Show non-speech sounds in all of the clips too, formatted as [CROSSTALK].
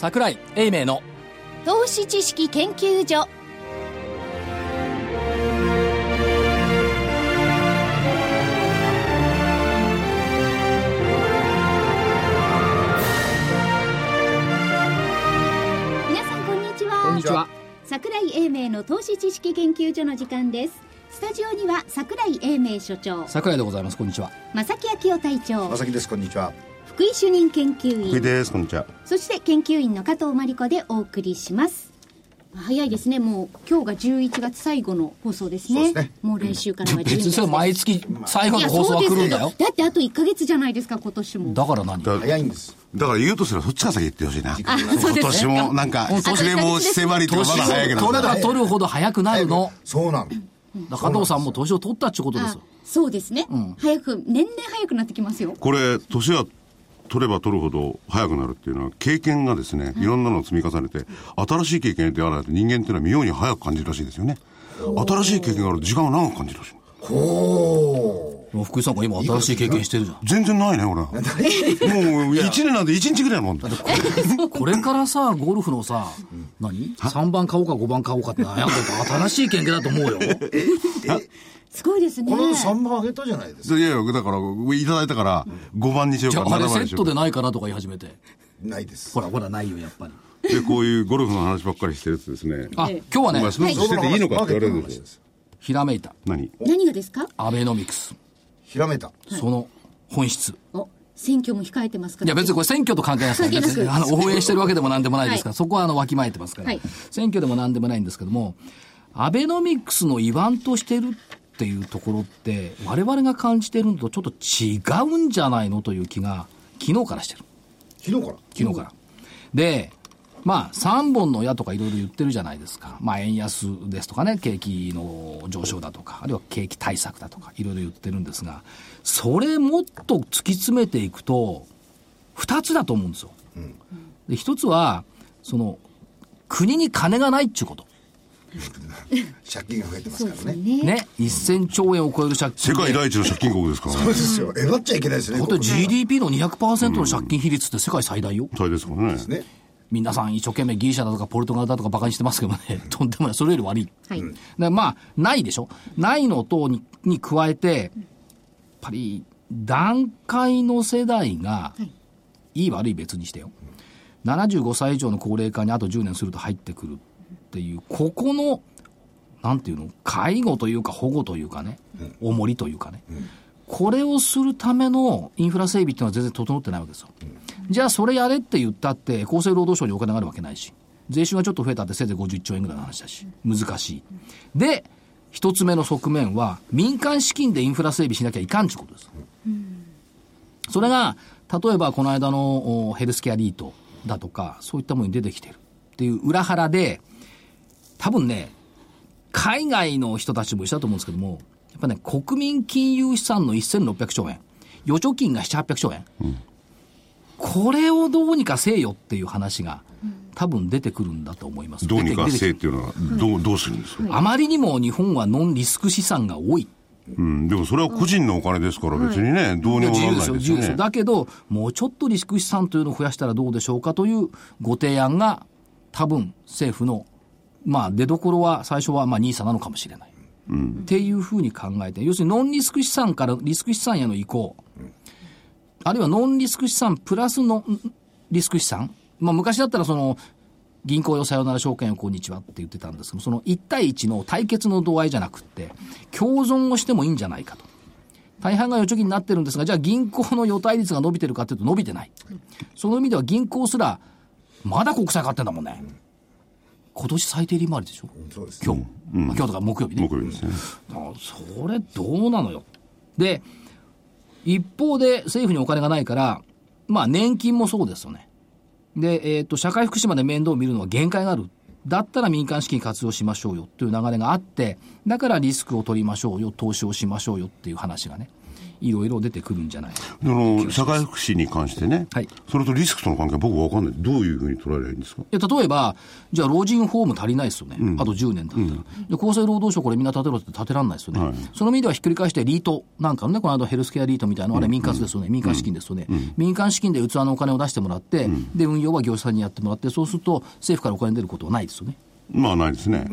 桜井英明の投資知識研究所。皆さんこんにちは。こんにちは。桜井英明の投資知識研究所の時間です。スタジオには桜井英明所長。桜井でございます。こんにちは。正木昭夫隊長。まさきです。こんにちは福井主任研究員。福井ですこんにちは。そして研究員の加藤真理子でお送りします。早いですね。もう今日が11月最後の放送ですね。そうですね。もう来週からは12月別にそれ毎月最後の放送は来るんだよ。だってあと1か月じゃないですか今年も。だから何？だ早いんです。だから言うとすればそっちから先言ってほしいな。今年もなんか本当失礼申し迫りとかまだ早いけど。取れば取るほど早くなるの。そうなの。だから加藤さんも年を取ったってことですあよそうですね、早く年々早くなってきますよ。これ年は取れば取るほど早くなるっていうのは経験がですねいろんなのを積み重ねて新しい経験であらないと人間っていうのは妙に早く感じるらしいですよね。新しい経験があると時間が長く感じるらしい。もう福井さんが今新しい経験してるじゃん。[LAUGHS] 全然ないね俺。はもう1年なんで1日ぐらいのもん。だ [LAUGHS] これからさゴルフのさ何？3番買おうか5番買おうかって悩んでた新しい経験だと思うよすごいですね。この間3番あげたじゃないですか。いやいやだからいただいたから5番にしようかじゃああれ7番にしようか。セットでないかなとか言い始めて。ないです。ほらほらないよやっぱり。でこういうゴルフの話ばっかりしてるとですね。あ今日はねお前そんなことしてていいのかって言われるんですよ。ひらめいた。何？何がですか？アベノミクス。ひらめた。その本質。お選挙も控えてますから。いや別にこれ選挙と関係ないです。からあの応援してるわけでも何でもないですから、はい。そこはあのわきまえてますから、はい。選挙でも何でもないんですけどもアベノミクスの言わんとしてるっていうところって我々が感じてるのとちょっと違うんじゃないのという気が昨日からしてる。昨日から？昨日から、でまあ3本の矢とかいろいろ言ってるじゃないですか。まあ円安ですとかね景気の上昇だとかあるいは景気対策だとかいろいろ言ってるんですがそれもっと突き詰めていくと2つだと思うんですよ、で1つはその国に金がないっていうこと [LAUGHS] 借金が増えてますからね。ね。ね1000兆円を超える借金で。世界第一の借金国ですからね。そうですよ。えばっちゃいけないですね本当に GDP の200%の借金比率って世界最大よ、大ですからね。ね皆さん一生懸命ギリシャだとかポルトガルだとかバカにしてますけどね、とんでもない。それより悪い。はい、でまあ、ないでしょ。ないのとにに加えて、やっぱり段階の世代が、い。い悪い別にしてよ。75歳以上の高齢化にあと10年すると入ってくるっていう、ここの、なんていうの、介護というか保護というかね、重りというかね、これをするためのインフラ整備っていうのは全然整ってないわけですよ。じゃあそれやれって言ったって、厚生労働省にお金があるわけないし、税収がちょっと増えたってせいぜい50兆円ぐらいの話だし、難しい。で、一つ目の側面は、民間資金でインフラ整備しなきゃいかんってことです。それが、例えばこの間のおヘルスケアリートだとか、そういったものに出てきてるっていう裏腹で、多分ね、海外の人たちも一緒だと思うんですけども、やっぱね、国民金融資産の1600兆円、預貯金が7、800兆円、これをどうにかせえよっていう話が、多分出てくるんだと思います。どうにかせいっていうのはどうどうするんですか、あまりにも日本はノンリスク資産が多い。うん、でもそれは個人のお金ですから別にね、どうにもなら自由ですよ、自由ですよ。ないですよ。ねだけど、もうちょっとリスク資産というのを増やしたらどうでしょうかというご提案が、多分政府の、まあ、出どころは最初はまあ NISA なのかもしれない。っていうふうに考えて、要するにノンリスク資産からリスク資産への移行、あるいはノンリスク資産プラスのリスク資産、まあ、昔だったらその銀行よさよなら証券よこんにちはって言ってたんですけど、その1対1の対決の度合いじゃなくって、共存をしてもいいんじゃないかと。大半が預貯金になってるんですが、じゃあ銀行の預貸率が伸びてるかというと伸びてない。その意味では銀行すら、まだ国債買ってんだもんね。今年最低利回りでしょ？そうです今日。まあ今日とか木曜日ね。木曜日ですねあそれどうなのよ？で、一方で政府にお金がないから、まあ年金もそうですよね。で、えっ、と、社会福祉まで面倒を見るのは限界がある。だったら民間資金活用しましょうよという流れがあって、だからリスクを取りましょうよ、投資をしましょうよっていう話がね、いろいろ出てくるんじゃないその社会福祉に関してね、はい。それとリスクとの関係、僕わかんない。どういうふうに捉えればいいんですか？いや例えば、じゃあ老人ホーム足りないですよね、あと10年経ったら、で厚生労働省、これみんな建てろって建てらんないですよね、その意味ではひっくり返して、リートなんかのね、この間ヘルスケアリートみたいなのあれ、民間ですよね、民間資金ですよね、民間資金で器のお金を出してもらって、で運用は業者さんにやってもらって、そうすると政府からお金出ることはないですよね。まあないですね。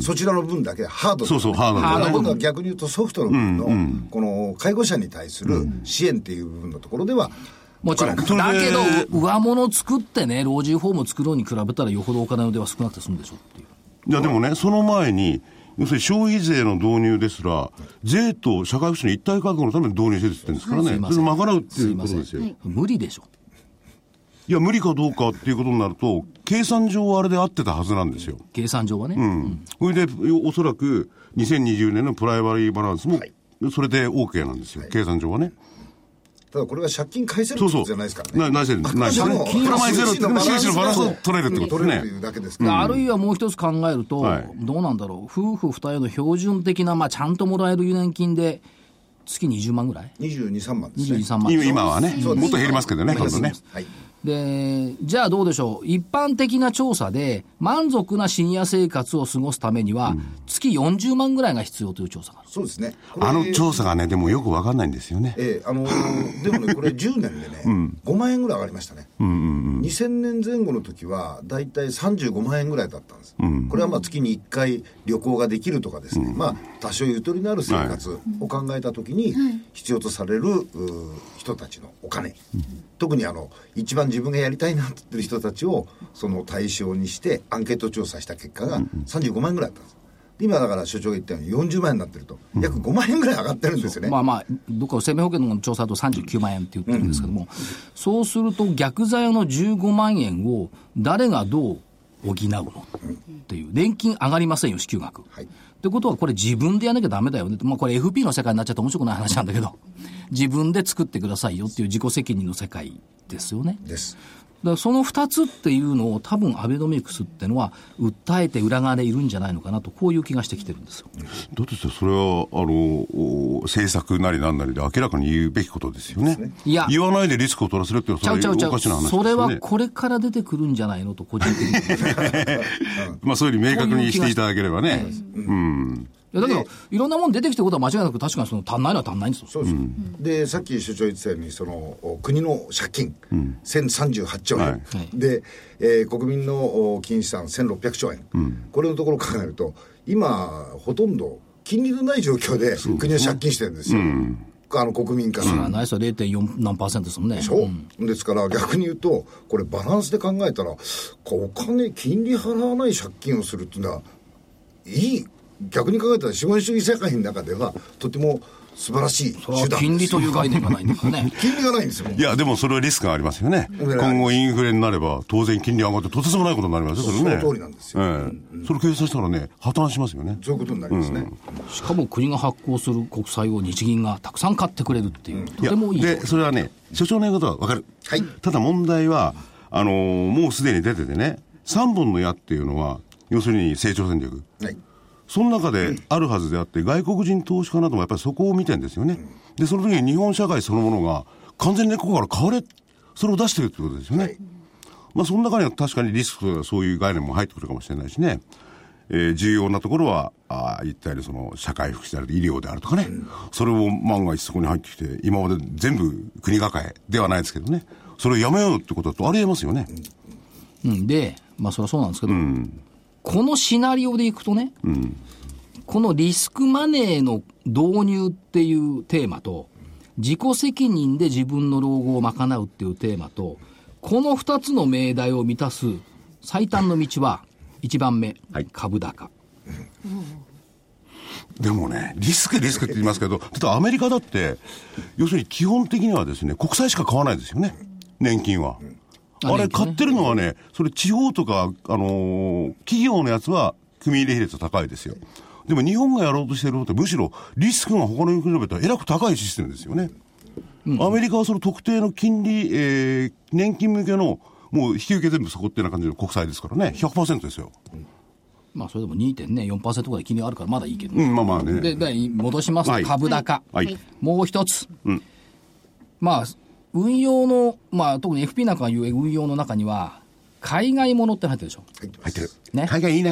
そちらの分だけハードそうそうハードな。な今度は逆に言うとソフトの部分の、この介護者に対する支援っていう部分のところでは、もちろん。だけど、上物作ってね、老人ホーム作ろうに比べたらよほどお金の出は少なくて済むでしょっていう。いや、でもね、その前に、要するに消費税の導入ですら、税と社会福祉の一体確保のために導入してるって言ってるんですからね、それを賄うっていうことですよ。い無理でしょ。や、無理かどうかっていうことになると、計算上はあれで合ってたはずなんですよ。計算上はね。うん。それで、おそらく2020年のプライマリーバランスも、それで OK なんですよ、計算上はね。ただこれが借金返せる。じゃないですからね。なないせるんです。ないですプラマイゼロって収支のバランスを取れるってことですね。取れるだけですから。あるいはもう一つ考えると、はいどうなんだろう、夫婦二人の標準的な、まあ、ちゃんともらえる年金で、月20万ぐらい？22、3万ですね。?23 万。今今はね、もっと減りますけどね、今度ね。はい。で、じゃあどうでしょう。一般的な調査で、満足なシニア生活を過ごすためには、月40万ぐらいが必要という調査がある。そうですね。あの調査がね、でもよくわかんないんですよね。ええあのーでもね、これ10年でね、5万円ぐらい上がりましたね。2000年前後の時は、だいたい35万円ぐらいだったんです。これはまあ月に1回旅行ができるとかですね、まあ多少ゆとりのある生活を考えた時に、必要とされる、うー人たちのお金、特にあの、一番自分がやりたいなって言ってる人たちを、その対象にして、アンケート調査した結果が35万円ぐらいだったんです。今だから所長が言ったように40万円になってると、約5万円ぐらい上がってるんですよね。まあまあ、どっかの生命保険の調査だと39万円って言ってるんですけども、そうすると逆ザヤの15万円を誰がどう補うのっていう、年金上がりませんよ、支給額。はいってことは、これ自分でやらなきゃダメだよね。まあこれ FP の世界になっちゃって面白くない話なんだけど、自分で作ってくださいよっていう自己責任の世界ですよね。です。だその2つっていうのを多分アベノミクスってのは訴えて裏側でいるんじゃないのかなとこういう気がしてきてるんですよ。だってさそれは、あの、お政策なりなんなりで明らかに言うべきことですよね。いや言わないでリスクを取らせるっていうのは、それはちゃうちゃうちゃう。おかしな話ですよね。それはこれから出てくるんじゃないのと個人的に。いまあそういうふうに明確にしていただければね。うん。やだけど、いろんなもん出てきてることは間違いなく確かにその足んないのは足んないんですよ。そうです、でさっき所長言ってたようにそのお国の借金、1038兆円、はい。で、えー国民のお金資産1600兆円、これのところを考えると今ほとんど金利のない状況で国は借金してるんですよ、あの国民から。まあないですよ、0.4何パーセントですもんね。でしょ、ですから逆に言うと、これバランスで考えたら、こうお金、金利払わない借金をするっていうのは、いい、逆に考えたら資本主義社会の中では、とても素晴らしい手段金利という概念がないんだからね。[LAUGHS] 金利がないんですよ。いや、でもそれはリスクがありますよね。うん今後インフレになれば、当然金利上がってとてつもないことになりますよ、それね。その通りなんですよええそれ計算したらね、破綻しますよね。そういうことになりますね。しかも国が発行する国債を日銀がたくさん買ってくれるっていう、とてもいい。で、それはね、所長の言うことはわかる。はいただ問題は、あのーもうすでに出ててね、3本の矢っていうのは、要するに成長戦略。はい。その中であるはずであって、外国人投資家などもやっぱりそこを見てんですよね。で、その時に日本社会そのものが完全にここから変われ、それを出してるってことですよね。はい。まあ、その中には確かにリスクとかそういう概念も入ってくるかもしれないしね。えー重要なところは、ああ言ったようにその社会福祉であると医療であるとかね、それを万が一そこに入ってきて、今まで全部国抱えではないですけどね、それをやめようってことだとありえますよね。うん、で、まあそれはそうなんですけど、このシナリオでいくとね、このリスクマネーの導入っていうテーマと、自己責任で自分の老後を賄うっていうテーマと、この二つの命題を満たす最短の道は、一番目、株高。でもね、リスクリスクって言いますけど、例えばアメリカだって、要するに基本的にはですね、国債しか買わないですよね、年金は。あれ、買ってるのはね、それ地方とか、あのー企業のやつは、組入れ比率高いですよ。でも日本がやろうとしてることって、むしろリスクが他の国に比べたらえらく高いシステムですよね。アメリカはその特定の金利、えー年金向けの、もう引き受け全部そこっていうような感じの国債ですからね、100%ですよ。まあ、それでも2.4%ぐらい金利があるからまだいいけど。うん、まあまあね。で、で、戻しますと、はい株高。はい。もう一つ。まあ、運用の、まあ、特に FP なんかが言う運用の中には、海外ものって入ってるでしょ？入ってる。ね？海外いいな。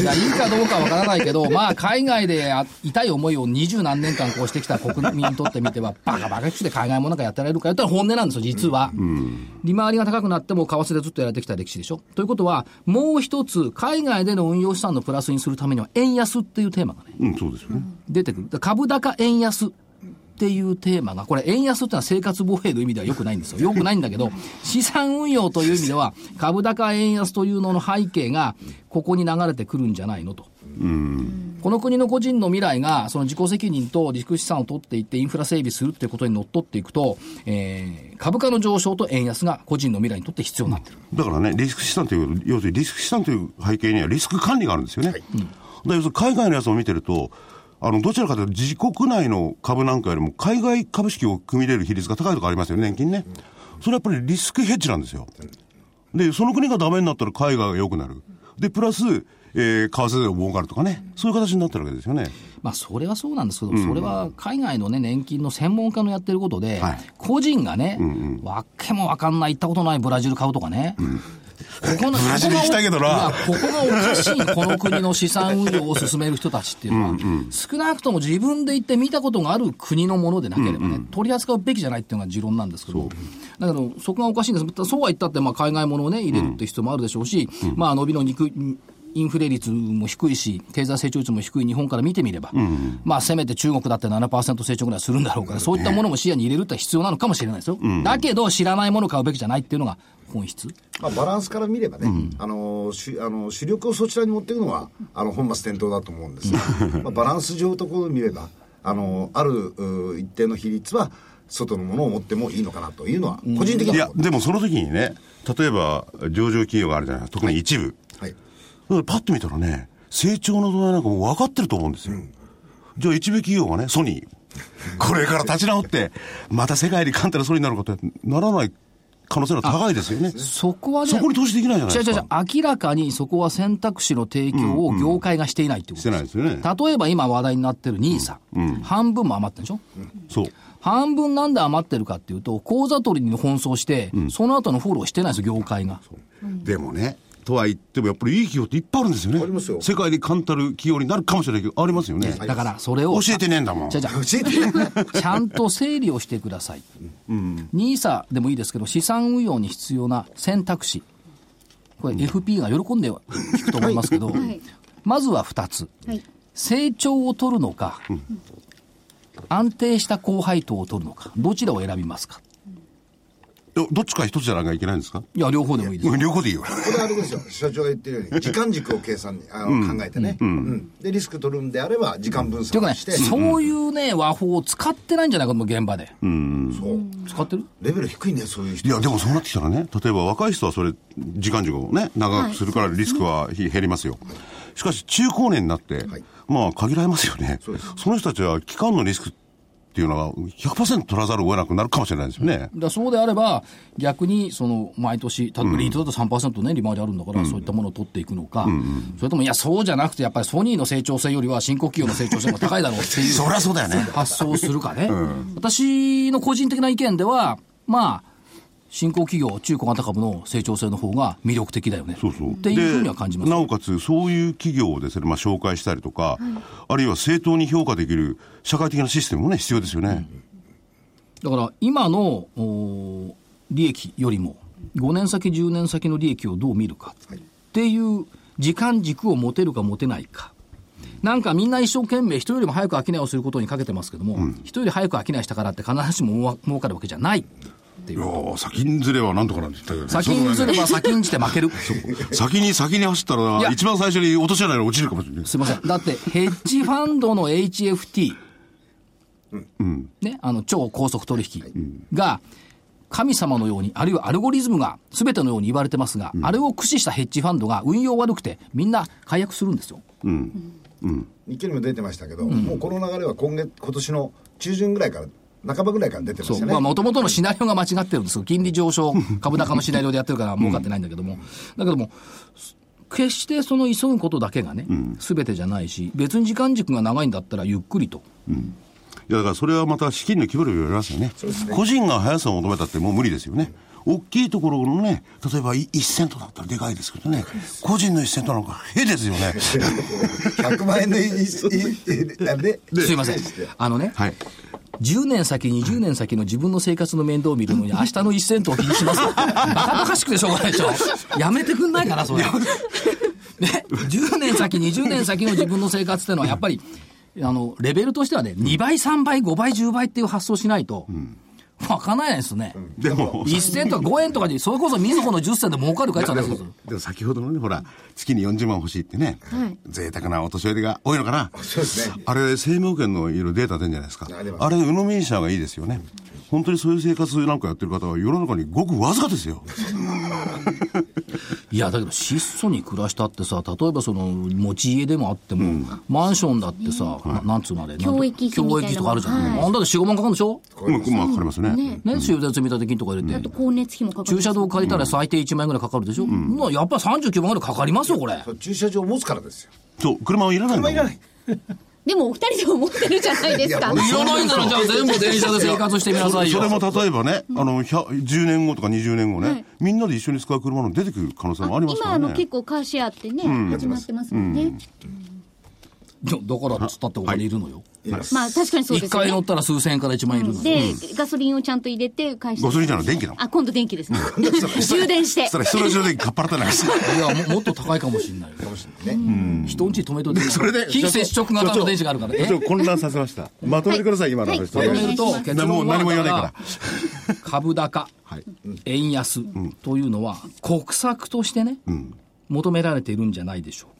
いや、いいかどうかわからないけど、[LAUGHS] まあ、海外であ痛い思いを二十何年間こうしてきた国民にとってみては、バカバカして海外ものがやってられるかよってのは本音なんですよ、実は。利回りが高くなっても為替でずっとやられてきた歴史でしょ？ということは、もう一つ、海外での運用資産のプラスにするためには、円安っていうテーマがね、うん、そうですよね。出てくる。株高円安っていうテーマが、これ円安っていうのは生活防衛の意味では良くないんですよ。良くないんだけど、[LAUGHS] 資産運用という意味では、株高円安というのの背景が、ここに流れてくるんじゃないのと。この国の個人の未来が、その自己責任とリスク資産を取っていってインフラ整備するっていうことにのっとっていくと、えー株価の上昇と円安が個人の未来にとって必要になってる。だからね、リスク資産という、要するにリスク資産という背景にはリスク管理があるんですよね。だから要するに海外のやつを見てると、あの、どちらかというと自国内の株なんかよりも海外株式を組み入れる比率が高いとこありますよね、年金ね。それはやっぱりリスクヘッジなんですよ。で、その国がダメになったら海外が良くなる。で、プラス、えー、為替でも儲かるとかね。そういう形になってるわけですよね。まあ、それはそうなんですけど、それは海外のね、年金の専門家のやってることで、はい個人がね、わけもわかんない、行ったことないブラジル買うとかね。ここのブラジル行きたいけどな。ここがおかしい、この国の資産運用を進める人たちっていうのは、少なくとも自分で行って見たことがある国のものでなければね、取り扱うべきじゃないっていうのが持論なんですけど、だけど、そこがおかしいんです。そうは言ったって、まあ、海外ものをね、入れるって必要もあるでしょうし、まあ、伸びの肉、インフレ率も低いし、経済成長率も低い日本から見てみれば、まあ、せめて中国だって7%成長ぐらいするんだろうから、そういったものも視野に入れるって必要なのかもしれないですよ。だけど、知らないものを買うべきじゃないっていうのが本質。まあ、バランスから見ればね、あのしあの主力をそちらに持っていくのはあの本末転倒だと思うんですが、[LAUGHS] まあ、バランス上のところを見ればあのあるう一定の比率は外のものを持ってもいいのかなというのは個人的いには、やでもその時にね、例えば上場企業があるじゃないですか、特に一部。はい、だパッと見たらね、成長の度合いなんかもう分かってると思うんですよ。じゃあ一部企業がね、ソニー。これから立ち直って、また世界に簡単なソニーになるかってならない可能性が高いですよね。そこはね、そこに投資できないじゃないですか。違う違う明らかにそこは選択肢の提供を業界がしていないってことしてないですよね。例えば今話題になってる NISA、半分も余ってるでしょ？そう。半分なんで余ってるかっていうと、口座取りに奔走して、その後のフォローしてないですよ、業界が。でもね、とは言ってもやっぱりいい企業っていっぱいあるんですよね。ありますよ世界に簡単る企業になるかもしれないけど、ありますよね。だから、それを。教えてねえんだもん。じゃじゃ教えてちゃんと整理をしてください。NISA でもいいですけど、資産運用に必要な選択肢。これ FP が喜んで聞くと思いますけど、いまずは2つ。はい。成長を取るのか、安定した高配当を取るのか、どちらを選びますか？えどっちか一つじゃなきゃいけないんですか？いや、両方でもいいです。うん両方でいいよ。これはあれですよ。社長が言ってるように時間軸を計算にあの、考えてね、うん。でリスク取るんであれば時間分というかね、散して、そういうね、和法を使ってないんじゃないかと現場で。そう。使ってる？レベル低いねそういう人いや、でもそうなってきたらね、例えば若い人はそれ、時間軸をね、長くするからリスクは減りますよ。しかし、中高年になって、はい。まあ、限られますよね。その人たちは、期間のリスクっていうのは、100%取らざるを得なくなるかもしれないですよね。だそうであれば、逆にその毎年、例えばリートだと3%ね、利回りあるんだから、そういったものを取っていくのか、それとも、いや、そうじゃなくて、やっぱりソニーの成長性よりは、新興企業の成長性が高いだろうっていうそりゃそうだよね。発想をするかね、私の個人的な意見では、まあ、新興企業、中小型株の成長性の方が魅力的だよね。そうそう。っていうふうには感じますでなおかつ、そういう企業をですね、まあ、紹介したりとか、あるいは正当に評価できる社会的なシステムもね、必要ですよね。だから今の利益よりも5年先10年先の利益をどう見るかっていう時間軸を持てるか持てないかなんかみんな一生懸命人よりも早く商いをすることにかけてますけども、人より早く商いしたからって必ずしも儲かるわけじゃないっていいうやー先んずれはなんとかなんて言ったけどね。先にずれば先んじて負ける。[LAUGHS] 先に先に走ったいや。ら、一番最初に落とし穴に落ちるかもしれない。すいません。だってヘッジファンドの HFT、ね、あの超高速取引が神様のように、あるいはアルゴリズムが全てのように言われてますが、あれを駆使したヘッジファンドが運用悪くて、みんな解約するんですよ。日記にも出てましたけど、もうこの流れは今月今年の中旬ぐらいから半ばぐらいから出てまそう。したねまあ、もともとのシナリオが間違ってるんですよ。金利上昇、[LAUGHS] 株高のシナリオでやってるから儲かってないんだけども。だけども、決してその急ぐことだけがね、す、べ、てじゃないし、別に時間軸が長いんだったらゆっくりと。いやだからそれはまた資金の規模量よりますよね。個人が速さを求めたってもう無理ですよね。大きいところのね、例えば1セントだったらでかいですけどね、個人の1セントなんか、へですよね。100万円のいいいいあれすいません。あのね、はい。10年先、20年先の自分の生活の面倒を見るのに、明日の1セントを気にします。バカバカしくてしょうがないでしょ。やめてくんないかな、それ。ね、10年先、20年先の自分の生活っていうのは、やっぱり、あの、レベルとしてはね、2倍、3倍、5倍、10倍っていう発想しないと、わかんないですね。でも、1銭とか5円とかで、それこそみずほの10銭で儲かるかいって話ですよ。でも先ほどのね、ほら、月に40万欲しいってね、はい贅沢なお年寄りが多いのかな。そうですねあれ、生命保険のいろいろデータ出るんじゃないですかあれ、鵜呑みにした方がいいですよね。本当にそういう生活なんかやってる方は世の中にごくわずかですよ。[LAUGHS] いや、だけど質素に暮らしたってさ、例えばその、持ち家でもあっても、マンションだってさ、ななんつうのあれ、教育費みたいな教育費とかあるじゃん。はい。あんだって4、5万かかるんでしょ？うん、まあ、かかりますね。ね、修繕積立金とか入れて。あと光熱費もかかる駐車場借りたら最低1万円ぐらいかかるでしょ、まあやっぱり39万ぐらいかかりますよ、これ。駐車場を持つからですよ。そう、車はいらないんだもん車いらないでもお二人でも持ってるじゃないですか。いらないんならじゃあ全部電車で生活してみなさいよ。それも例えばね、あの、100 10年後とか20年後ね、はい。みんなで一緒に使う車の出てくる可能性もありますからね。今あの結構カーシェアってね、始まってますもんね、いやだからっつったってお金いるのよ。まあ確かにそうで一すよね回乗ったら数千円から1万円いるのよ。で、ガソリンをちゃんと入れて返してガソリンじゃない電気だもんあ今度電気ですね [LAUGHS] 充電してそしたら人の上でかっぱらってないです。いやも、もっと高いかもしれないよ。ね人んち止めといて。それで非接触型の電池があるからね。ちょっと混乱させました。まとめてください、今の話。は止めると、結論はもう何も言わないからだ株高、はい。円安というのは、国策としてね、求められているんじゃないでしょうか。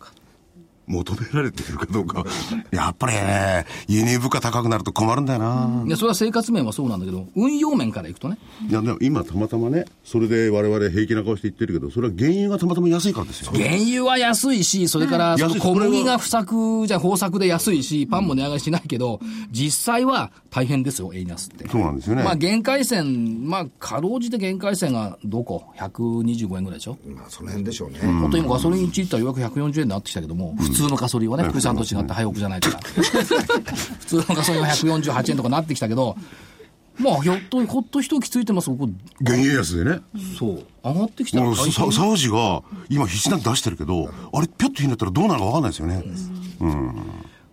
求められているかどうか。やっぱりね、輸入物価高くなると困るんだよな。いやそれは生活面はそうなんだけど、運用面からいくとね、いや、でも今たまたまね、それで我々平気な顔して言ってるけど、それは原油がたまたま安いからですよ。原油は安いし、それから小麦が不作じゃ豊作で安いし、パンも値上がりしないけど、実際は大変ですよ、円安って。そうなんですよね。まあ、限界線、まあ、かろうじて限界線がどこ ?125 円ぐらいでしょ、まあその辺でしょうね、本当に今ガソリン1リッターようやく140円になってきたけども、普通のガソリンはね、福井さんと違って早送じゃないから。[LAUGHS] 普通のガソリンは148円とかなってきたけど、まあ、ひょっと、ほっと一息ついてます、ここ、原油安でね。そう、上がってきたら大変ササウジが今必死なんで出してるけど、あれ、ぴょっとひねったらどうなるか分かんないですよね。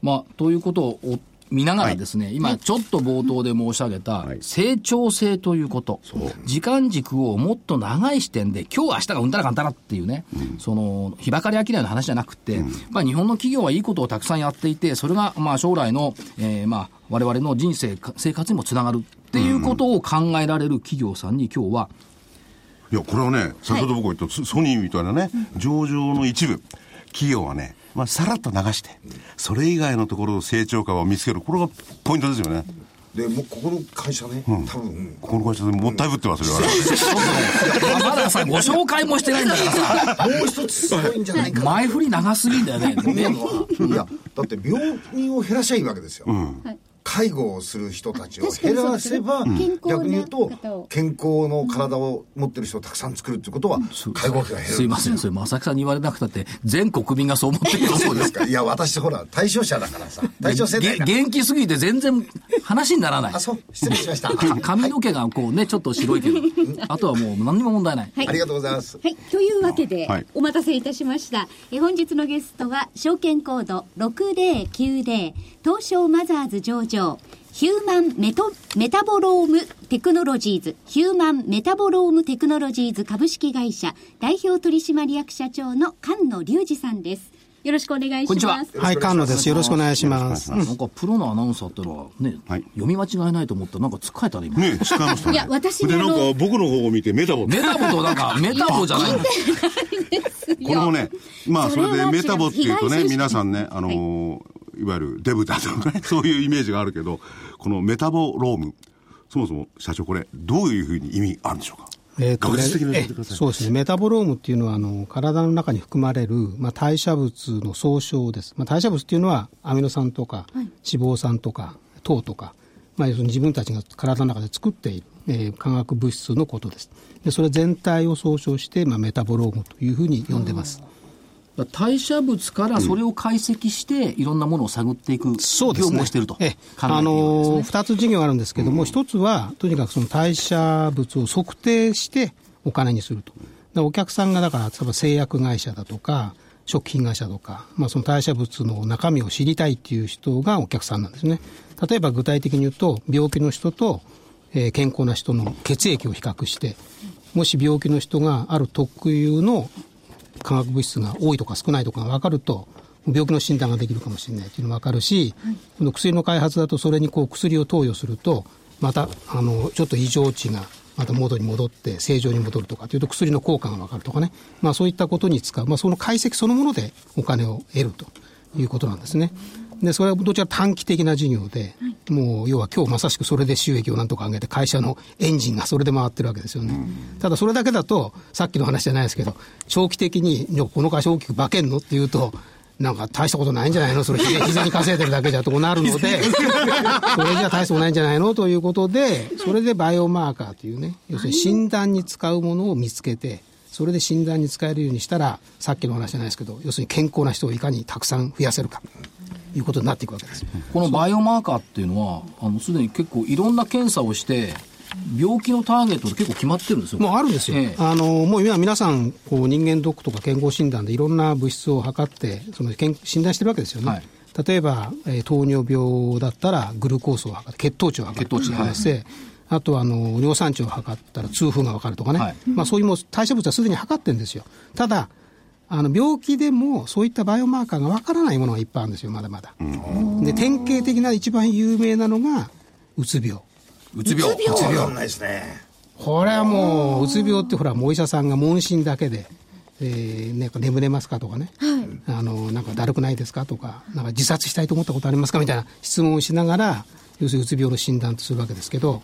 まあ、ということを見ながらですね、今ちょっと冒頭で申し上げたはい。成長性ということ、時間軸をもっと長い視点で、今日明日がうんたらかんたらっていうね、その、日ばかり商いの話じゃなくて、まあ日本の企業はいいことをたくさんやっていて、それがまあ将来の、えーまあ我々の人生、か生活にもつながるっていうことを考えられる企業さんに今日は、いや、これはね、先ほど僕が言ったソソニーみたいなね、上場の一部、企業はね、まあ、さらっと流して、それ以外のところの成長感を見つける、これがポイントですよね。でもうここの会社ね、多分。ここの会社でもったいぶってますよ、あれ。ちょっとねまださ、ご紹介もしてないんだからさ、もう一つすごいんじゃないかな。前振り長すぎんだよね。[LAUGHS] いやだって病人を減らしゃいいわけですよ、はい介護をする人たちを減らせば、健康な逆に言うと健康の体を持ってる人をたくさん作るっていうことは介護費が減るすいません、それ、正木さんに言われなくたって、全国民がそう思ってるよ。そうですか？いや私ほら対象者だからさ。対象世代元気すぎて全然話にならない。あ。そう。失礼しました。か髪の毛がこうね、ちょっと白いけど、あとはもう何にも問題ない。はい。ありがとうございます。はい。というわけで、はい。お待たせいたしました。え本日のゲストは、証券コード6090、東証マザーズ上場、ヒューマンメトメタボロームテクノロジーズ、ヒューマンメタボロームテクノロジーズ株式会社、代表取締役社長の菅野隆二さんです。よろしくお願いしこんにちはます。はい、菅野です。よろしくお願いします。なんかプロのアナウンサーってのはね、はい読み間違いないと思ったらなんか疲れたね、今。ね使いましたね。いや私ねで、なんか僕の方を見てメタボメタボとなんか、[LAUGHS] メタボじゃないの。[LAUGHS] これもね、まあ、それでメタボっていうとね、皆さんね、あのーいわゆるデブだとかね、そういうイメージがあるけど、このメタボローム、そもそも社長、これ、どういうふうに意味あるんでしょうか？えーと学術的に教ええてください。そうですね。メタボロームっていうのは、あの、体の中に含まれる、まあ、代謝物の総称です。まあ、代謝物っていうのは、アミノ酸とか、脂肪酸とか、糖とか、まあ、要するに自分たちが体の中で作っている、えー化学物質のことです。で、それ全体を総称して、まあ、メタボロームというふうに呼んでます。代謝物からそれを解析して、いろんなものを探っていく業そうですね。務をしていると考ええているわけですえあの、ね。二つ事業があるんですけども、一、つは、とにかくその代謝物を測定してお金にすると。お客さんが、だから、例えば製薬会社だとか、食品会社とか、まあその代謝物の中身を知りたいっていう人がお客さんなんですね。例えば具体的に言うと、病気の人と、えー健康な人の血液を比較して、もし病気の人がある特有の化学物質が多いとか少ないとかが分かると、病気の診断ができるかもしれないっていうのが分かるし、この薬の開発だとそれにこう薬を投与すると、またあのちょっと異常値がまた元に戻って正常に戻るとかというと薬の効果が分かるとかね、まあ、そういったことに使う、まあ、その解析そのものでお金を得るということなんですね。で、それはどちらか短期的な事業で、もう要は今日まさしくそれで収益をなんとか上げて会社のエンジンがそれで回ってるわけですよね。ただそれだけだと、さっきの話じゃないですけど、長期的に、この会社大きく化けんのっていうと、なんか大したことないんじゃないの？それ膝膝に稼いでるだけじゃとなるので、[LAUGHS] それじゃ大したことないんじゃないの？ということで、それでバイオマーカーというね、要するに診断に使うものを見つけて、それで診断に使えるようにしたら、さっきの話じゃないですけど、要するに健康な人をいかにたくさん増やせるか、ということになっていくわけですよ。このバイオマーカーっていうのは、あの、すでに結構いろんな検査をして、病気のターゲットって結構決まってるんですよ。もうあるんですよ。ええあの、もう今皆さん、こう人間ドックとか健康診断でいろんな物質を測って、その健診断してるわけですよね。はい例えば、えー糖尿病だったらグルコースを測って、血糖値を測る血糖値といあとはあの尿酸値を測ったら痛風が分かるとかね、はいまあ、そういうもう代謝物はすでに測ってるんですよ。ただあの病気でもそういったバイオマーカーが分からないものがいっぱいあるんですよ、まだまだ。で典型的な一番有名なのがうつ病。うつ病。うつ病わかんないですね。これはもう、うつ病ってほら、もうお医者さんが問診だけで、えー、なんか眠れますかとかね、あの、なんかだるくないですかとか、なんか自殺したいと思ったことありますかみたいな質問をしながら、要するにうつ病の診断とするわけですけど、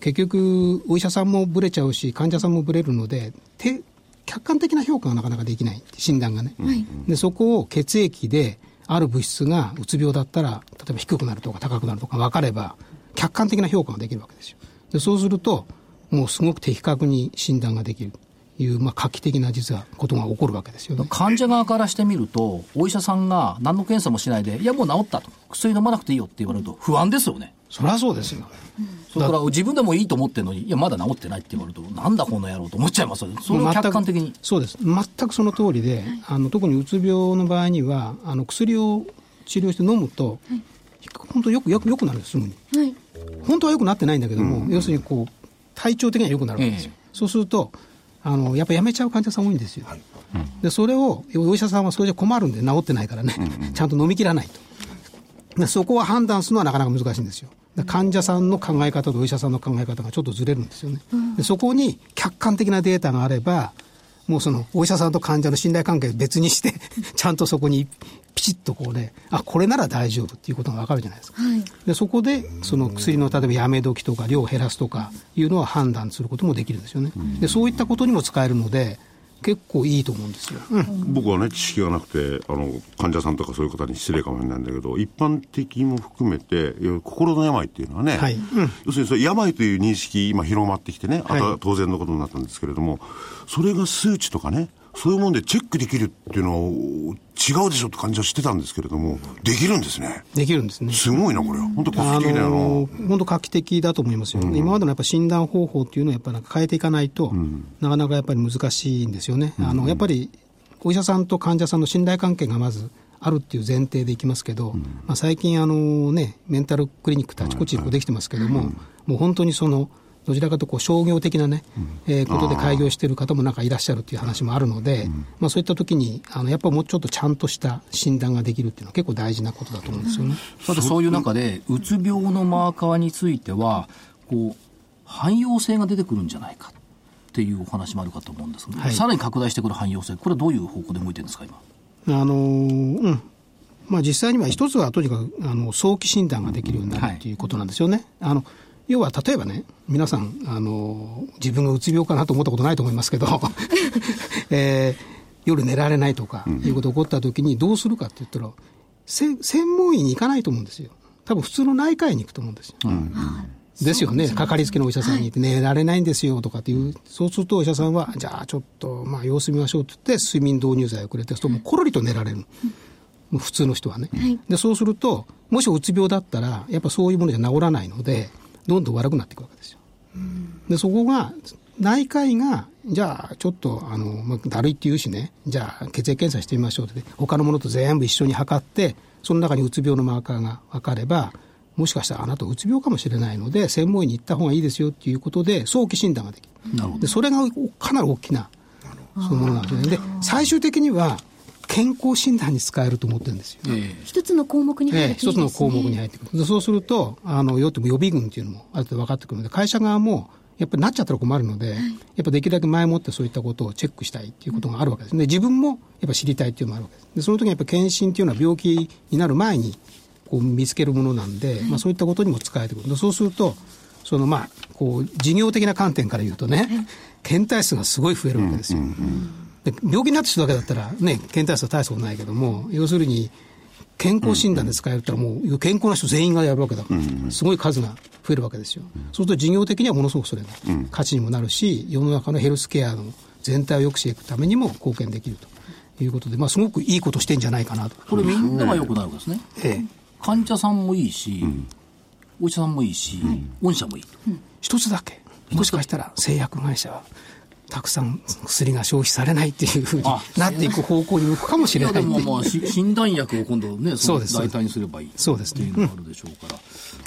結局、お医者さんもブレちゃうし、患者さんもブレるので、て客観的な評価がなかなかできない、診断がね。で、そこを血液で、ある物質がうつ病だったら、例えば低くなるとか高くなるとか分かれば、客観的な評価ができるわけですよ。でそうすると、もうすごく的確に診断ができるという、まあ、画期的な実はことが起こるわけですよね。患者側からしてみると、お医者さんが何の検査もしないで、いや、もう治ったと、薬飲まなくていいよって言われると、不安ですよね。そりゃそうですよ。それから自分でもいいと思ってるのに、いや、まだ治ってないって言われると、なんだこの野郎と思っちゃいますよ。ね。それを客観的に。そうです。全くその通りで、あの特にうつ病の場合には、あの薬を治療して飲むと、本当よくよくよくなるんです、すぐに。はい。本当は良くなってないんだけども、要するにこう体調的には良くなるわけですよ、えそうするとあのやっぱやめちゃう患者さん多いんですよ、でそれをお医者さんはそれじゃ困るんで治ってないからね、[LAUGHS] ちゃんと飲み切らないと。でそこは判断するのはなかなか難しいんですよ。で患者さんの考え方とお医者さんの考え方がちょっとずれるんですよね、でそこに客観的なデータがあればもうそのお医者さんと患者の信頼関係を別にして [LAUGHS] ちゃんとそこにピチッとこうねあこれなら大丈夫っていうことが分かるじゃないですか。はい。でそこでその薬の例えばやめ時とか量を減らすとかいうのは判断することもできるんですよね、でそういったことにも使えるので結構いいと思うんですよ、うん。僕はね、知識がなくて、あの、患者さんとかそういう方に失礼かもしれないんだけど、一般的も含めて、心の病っていうのはね、はい。うん。要するにそれ病という認識、今広まってきてね、あとははい。当然のことになったんですけれども、それが数値とかね、そういうもんでチェックできるっていうのは違うでしょって感じはしてたんですけれども、できるんですね。できるんですね。すごいな、これ。本当画あ期的だよな。の本当画期的だと思いますよ、今までのやっぱ診断方法っていうのをやっぱなんか変えていかないと、なかなかやっぱり難しいんですよね、あのやっぱりお医者さんと患者さんの信頼関係がまずあるっていう前提でいきますけど、まあ、最近あの、ね、メンタルクリニックってあちこちできてますけども、もう本当にその、どちらかというとこう商業的なね、えーことで開業している方もなんかいらっしゃるっていう話もあるので、まあ、そういった時にあのやっぱりもうちょっとちゃんとした診断ができるっていうのは結構大事なことだと思うんですよね。さて、そういう中で、うつ病のマーカーについては、こう、汎用性が出てくるんじゃないかっていうお話もあるかと思うんですが、はい。さらに拡大してくる汎用性、これはどういう方向で動いてるんですか、今？あのーうん。まあ、実際には一つはとにかくあの早期診断ができるようになるということなんですよね。あの要は例えばね、皆さん、あの自分がうつ病かなと思ったことないと思いますけど、[LAUGHS] えー夜寝られないとかいうことが起こったときにどうするかって言ったら、せ専門医に行かないと思うんですよ。多分普通の内科医に行くと思うんですよ。ですよね。かかりつけのお医者さんに行って、寝られないんですよとかっていう、そうするとお医者さんは、じゃあちょっと、まあ様子見ましょうって言って、睡眠導入剤をくれて、そうもうコロリと寝られる。もう普通の人はね。で、そうすると、もしうつ病だったら、やっぱそういうものじゃ治らないので、どんどん悪くなっていくわけですよ。で、そこが、内科医が、じゃあ、ちょっと、あの、まあ、だるいって言うしね、じゃあ、血液検査してみましょうって、他のものと全部一緒に測って、その中にうつ病のマーカーが分かれば、もしかしたらあなたうつ病かもしれないので、専門医に行った方がいいですよっていうことで、早期診断ができる。で、それがかなり大きな、そういうものなんですね。で、最終的には、健康診断に使えると思ってるんですよ。えー、一つの項目に入ってくる、ね、一つの項目に入ってくる。そうすると、あの、よっても予備軍っていうのもある程度分かってくるので、会社側も、やっぱりなっちゃったら困るので、はい、やっぱできるだけ前もってそういったことをチェックしたいっていうことがあるわけですね。自分もやっぱ知りたいっていうのもあるわけです。で、その時にやっぱ検診っていうのは病気になる前にこう見つけるものなんで、はい、まあそういったことにも使えてくる。そうすると、そのまあ、こう、事業的な観点から言うとね、検体数がすごい増えるわけですよ。うんうんうんで病気になってるだけだったら、ね、検体数は大したことないけども、要するに、健康診断で使えるったら、もう健康な人全員がやるわけだ。から、すごい数が増えるわけですよ。そうすると事業的にはものすごくそれが価値にもなるし、世の中のヘルスケアの全体を良くしていくためにも貢献できると。いうことで、まあ、すごくいいことしてんじゃないかなと。これ、みんながよくなるわけですね。ええ、患者さんもいいし、お医者さんもいいし、御社もいい。一つだけ、もしかしたら製薬会社はたくさん薬が消費されないっていうふうになっていく方向に向くかもしれないでもまあ [LAUGHS] 診断薬を今度ねそうです代替にすればいいそうですっていうのがあるでしょうから、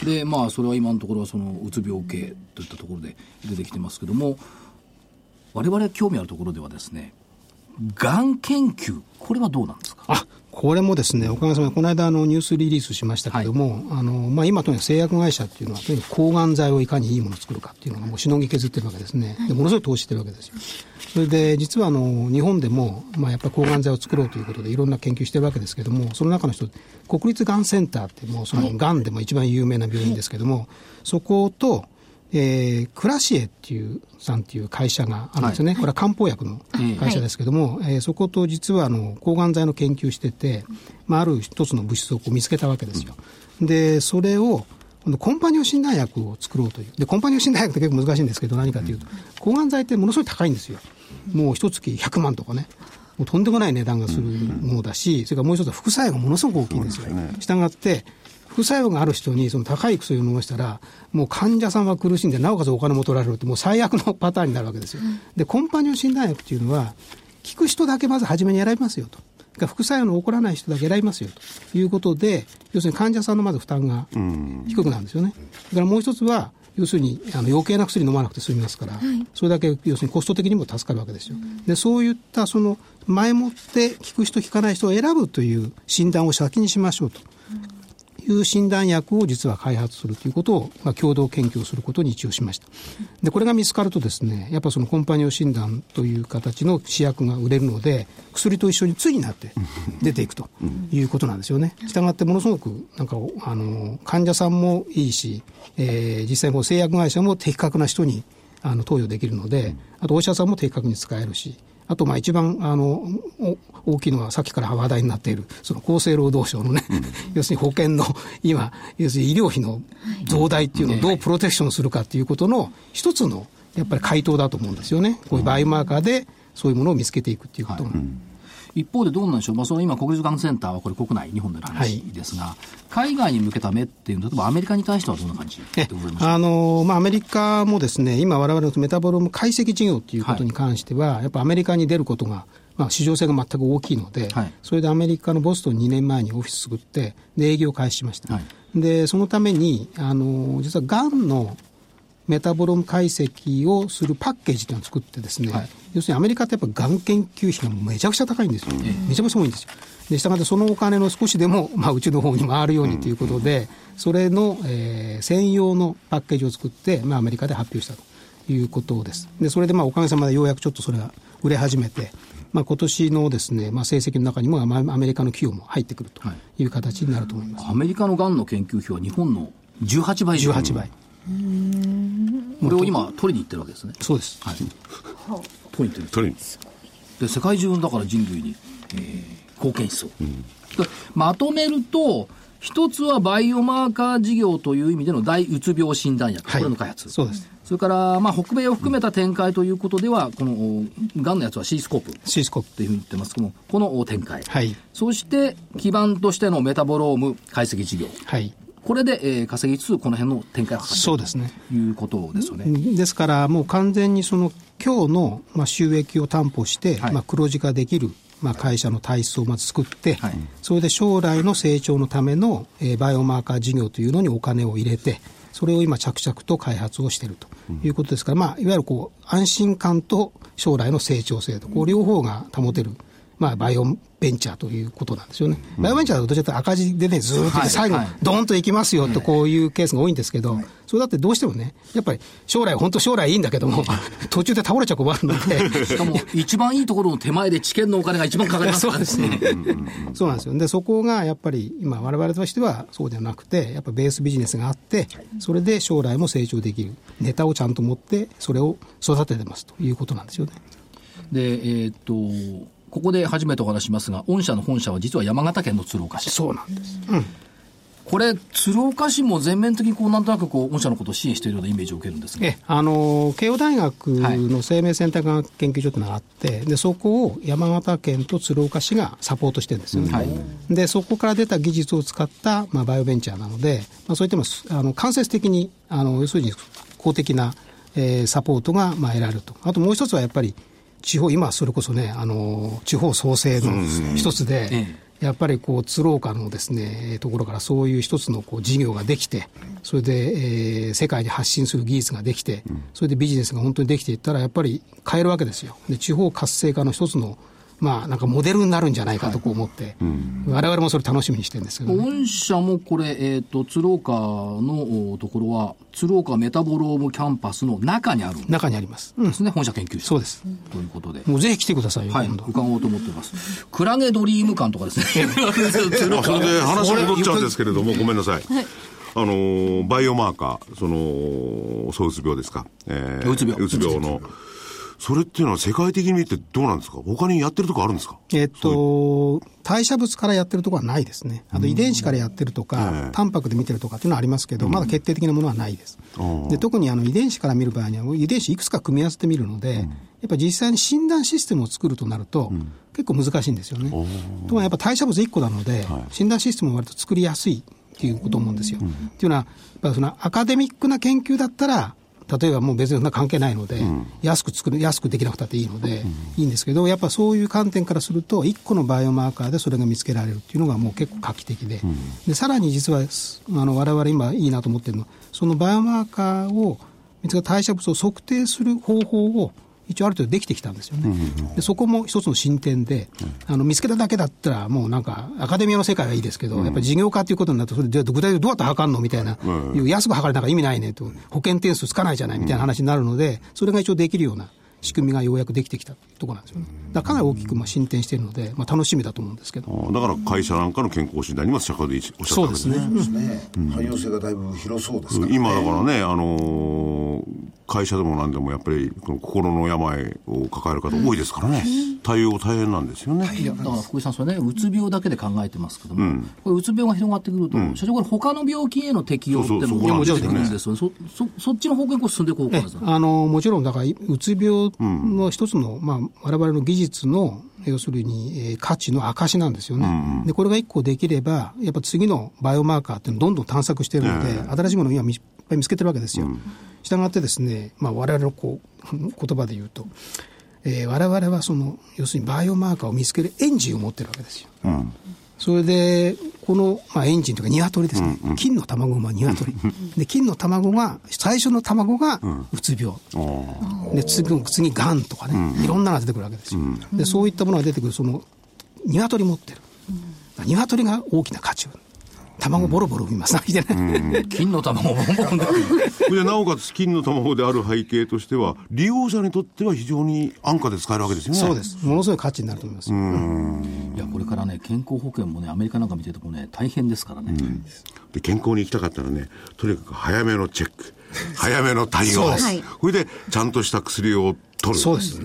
うん、でまあそれは今のところはそのうつ病系といったところで出てきてますけども我々興味あるところではですねがん研究これはどうなんですか？あこれもですね、おかげさまで、この間あのニュースリリースしましたけれども、はい、あのまあ、今、とにかく製薬会社っていうのは、とにかく抗がん剤をいかにいいものを作るかっていうのが、もうしのぎ削ってるわけですね、でものすごい投資してるわけですよ。それで、実はあの日本でも、まあ、やっぱり抗がん剤を作ろうということで、いろんな研究してるわけですけれども、その中の一つ、国立がんセンターって、もうそのがんでも一番有名な病院ですけれども、そこと、えー、クラシエっていうさんっていう会社があるんですよね、はい、これは漢方薬の会社ですけども、はい、えー、そこと実はあの抗がん剤の研究してて、まあ、ある一つの物質を見つけたわけですよ。でそれをコンパニオ診断薬を作ろうという。で、コンパニオ診断薬って結構難しいんですけど、何かというと、抗がん剤ってものすごい高いんですよ。もう一月100万とかね。もうとんでもない値段がするものだし、それからもう一つは副作用がものすごく大きいんですよ。したがって、副作用がある人にその高い薬を飲ましたら、もう患者さんは苦しんで、なおかつお金も取られるって、もう最悪のパターンになるわけですよ。で、コンパニオン診断薬っていうのは、効く人だけまず初めに選びますよと。副作用の起こらない人だけ選びますよということで、要するに患者さんのまず負担が低くなるんですよね。だからもう一つは、要するにあの余計な薬飲まなくて済みますから、はい、それだけ要するにコスト的にも助かるわけですよ。でそういったその前もって効く人効かない人を選ぶという診断を先にしましょうと。いう診断薬を実は開発するということを、まあ、共同研究をすることに一応しました。で、これが見つかるとですね、やっぱそのコンパニオン診断という形の試薬が売れるので、薬と一緒に対になって出ていくということなんですよね。したがってものすごく、なんか、あの、患者さんもいいし、えー、実際も製薬会社も的確な人にあの投与できるので、あとお医者さんも的確に使えるし、あとまあ一番あの大きいのはさっきから話題になっているその厚生労働省のね、うん、要するに保険の今要するに医療費の増大っていうのをどうプロテクションするかっていうことの一つのやっぱり回答だと思うんですよね。こういうバイオマーカーでそういうものを見つけていくっていうことが。はい。うん一方でどうなんでしょう、まあ、その今、国立がんセンターはこれ、国内、日本での話ですが、はい、海外に向けた目っていうのは、例えばアメリカに対してはどんな感じでございますあの、まあ、アメリカもですね、今、われわれのメタボローム解析事業ということに関しては、はい、やっぱアメリカに出ることが、まあ、市場性が全く大きいので、はい、それでアメリカのボストン2年前にオフィス作って、で営業を開始しました。でそのためにあの実はがんのメタボロム解析をするパッケージというのを作ってですね、はい、要するにアメリカってやっぱがん研究費がめちゃくちゃ高いんですよ。めちゃくちゃ多いんですよ。で、したがってそのお金の少しでも、[LAUGHS] まあ、うちの方に回るようにということで、それの、えー、専用のパッケージを作って、まあ、アメリカで発表したということです。で、それでまあ、おかげさまでようやくちょっとそれが売れ始めて、まあ、今年のですね、まあ、成績の中にもアメリカの企業も入ってくるという形になると思います。アメリカのがんの研究費は日本の18倍18倍。これを今取りに行ってるわけですねそうです、はい、取りに行ってるで世界中だから人類に、えー、貢献しそう、うん、まとめると一つはバイオマーカー事業という意味での大うつ病診断薬、はいこれの開発。そうです。それから、まあ、北米を含めた展開ということでは、この、がんのやつは C スコープシースコープ。というふうに言ってますけども、この展開。はい。そして、基盤としてのメタボローム解析事業。はい。これで、えー稼ぎつつ、この辺の展開を図そうですね。ということですよね。ですから、もう完全にその今日のまあ収益を担保して、はいまあ黒字化できるまあ会社の体質をまず作って、はいそれで将来の成長のためのえーバイオマーカー事業というのにお金を入れて、それを今、着々と開発をしているということですから、まあ、いわゆるこう安心感と将来の成長性と、こう両方が保てる。まあ、バイオベンチャーということなんですよね。バイオベンチャーだとどちらかと赤字でね、ずーっとはい最後はい、ドーンといきますよとこういうケースが多いんですけど、それだってどうしてもね、やっぱり将来、本当将来いいんだけども、途中で倒れちゃ困るので、[LAUGHS] しかも、一番いいところの手前で知見のお金が一番かかりますからね。そうですね。そうなんですよ。で、そこがやっぱり今、我々としてはそうではなくて、やっぱベースビジネスがあって、それで将来も成長できる、ネタをちゃんと持って、それを育ててますということなんですよね。で、えーっと、ここで初めてお話しますが、御社の本社は実は山形県の鶴岡市。そうなんです。これ、鶴岡市も全面的にこう、なんとなくこう、御社のことを支援しているようなイメージを受けるんですが。えあの慶応大学の生命選択学研究所というのがあって、でそこを山形県と鶴岡市がサポートしてるんですよね、はいでそこから出た技術を使った、まあ、バイオベンチャーなので、まあ、そういったもあの間接的にあの要するに公的な、えーサポートが、まあ、得られるとあともう一つはやっぱり地方今それこそねあの地方創生の一つで、えやっぱりこう鶴岡のですねところからそういう一つのこう事業ができて、それで、えー世界に発信する技術ができて、それでビジネスが本当にできていったら、やっぱり変えるわけですよ。で地方活性化の一つのまあ、なんかモデルになるんじゃないかとこう思って、我々もそれ楽しみにしてるんですけど、ね、御社もこれ、えーっと、鶴岡のおところは、鶴岡メタボロームキャンパスの中にある中にあります。うん、すね、本社研究所。そうです。ということで。もうぜひ来てくださいよ、はい、今度。伺おうと思ってます。クラゲドリーム館とかですね。そ岡れで話戻っちゃうんですけれども、ごめんなさい。あのーバイオマーカー、その、そううつ病ですか。えうつ病うつ病の。それっていうのは世界的に見てどうなんですか？他にやってるとこあるんですか？えっと、代謝物からやってるところはないですね。あと遺伝子からやってるとか、タンパクで見てるとかっていうのはありますけど、まだ決定的なものはないです。で特にあの遺伝子から見る場合には、遺伝子いくつか組み合わせてみるので、やっぱ実際に診断システムを作るとなると、結構難しいんですよね。とはやっぱ代謝物1個なので、診断システムは割と作りやすいっていうこと思うんですよ。っていうのは、やっぱそのアカデミックな研究だったら、例えばもう別にそんな関係ないので、安く作る、安くできなくたっていいので、いいんですけど、やっぱそういう観点からすると、1個のバイオマーカーでそれが見つけられるっていうのがもう結構画期的で、でさらに実は、あの我々今いいなと思ってるのは、そのバイオマーカーを見つ代謝物を測定する方法を一応ある程度できてきたんですよね。でそこも一つの進展で、あの見つけただけだったら、もうなんか、アカデミアの世界はいいですけど、やっぱり事業化ということになると、それで具体的にどうやって測るのみたいな、安く測れなんか意味ないねと、保険点数つかないじゃないみたいな話になるので、それが一応できるような仕組みがようやくできてきたところなんですよね。だからかなり大きくまあ進展しているので、まあ、楽しみだと思うんですけど。あだから会社なんかの健康診断にも先ほどおっしゃったそうですね。ですね、汎用性がだいぶ広そうですから、ね、今だからね、あのー会社でも何でもやっぱりこの心の病を抱える方多いですからね、対応大変なんですよね。いや、だから福井さん、それね、うつ病だけで考えてますけども、これ、うつ病が広がってくると、社長、これ、他の病気への適用っていうのそうそうも出てくそうなんでるんですよね。そ、そ、そっちの方向にこう進んでいこうか。あのもちろん、だから、うつ病の一つの、まあ、我々の技術の、要するに、えー価値の証なんですよね。で、これが一個できれば、やっぱ次のバイオマーカーっていうのをどんどん探索しているので、新しいものを今いっぱい見つけてるわけですよ。したがってですね、まあ、我々のこう、言葉で言うと、えー、我々はその、要するにバイオマーカーを見つけるエンジンを持ってるわけですよ。それで、この、まあ、エンジンというか、鶏ですね、金の卵が鶏、で金の卵が、最初の卵がうつ病、で次、次がんとかね、いろんなのが出てくるわけですよ、でそういったものが出てくる、その鶏持ってる、鶏が大きな価値を、卵ボロボロ産みます、みたいな。金の卵をボンボンで。それでなおかつ金の卵である背景としては、利用者にとっては非常に安価で使えるわけですよね。そうです、ものすごい価値になると思いますよ。いや、これからね、健康保険もね、アメリカなんか見ててもね、大変ですからね。で健康に行きたかったらね、とにかく早めのチェック、早めの対応、はいそれでちゃんとした薬を取る。そうです。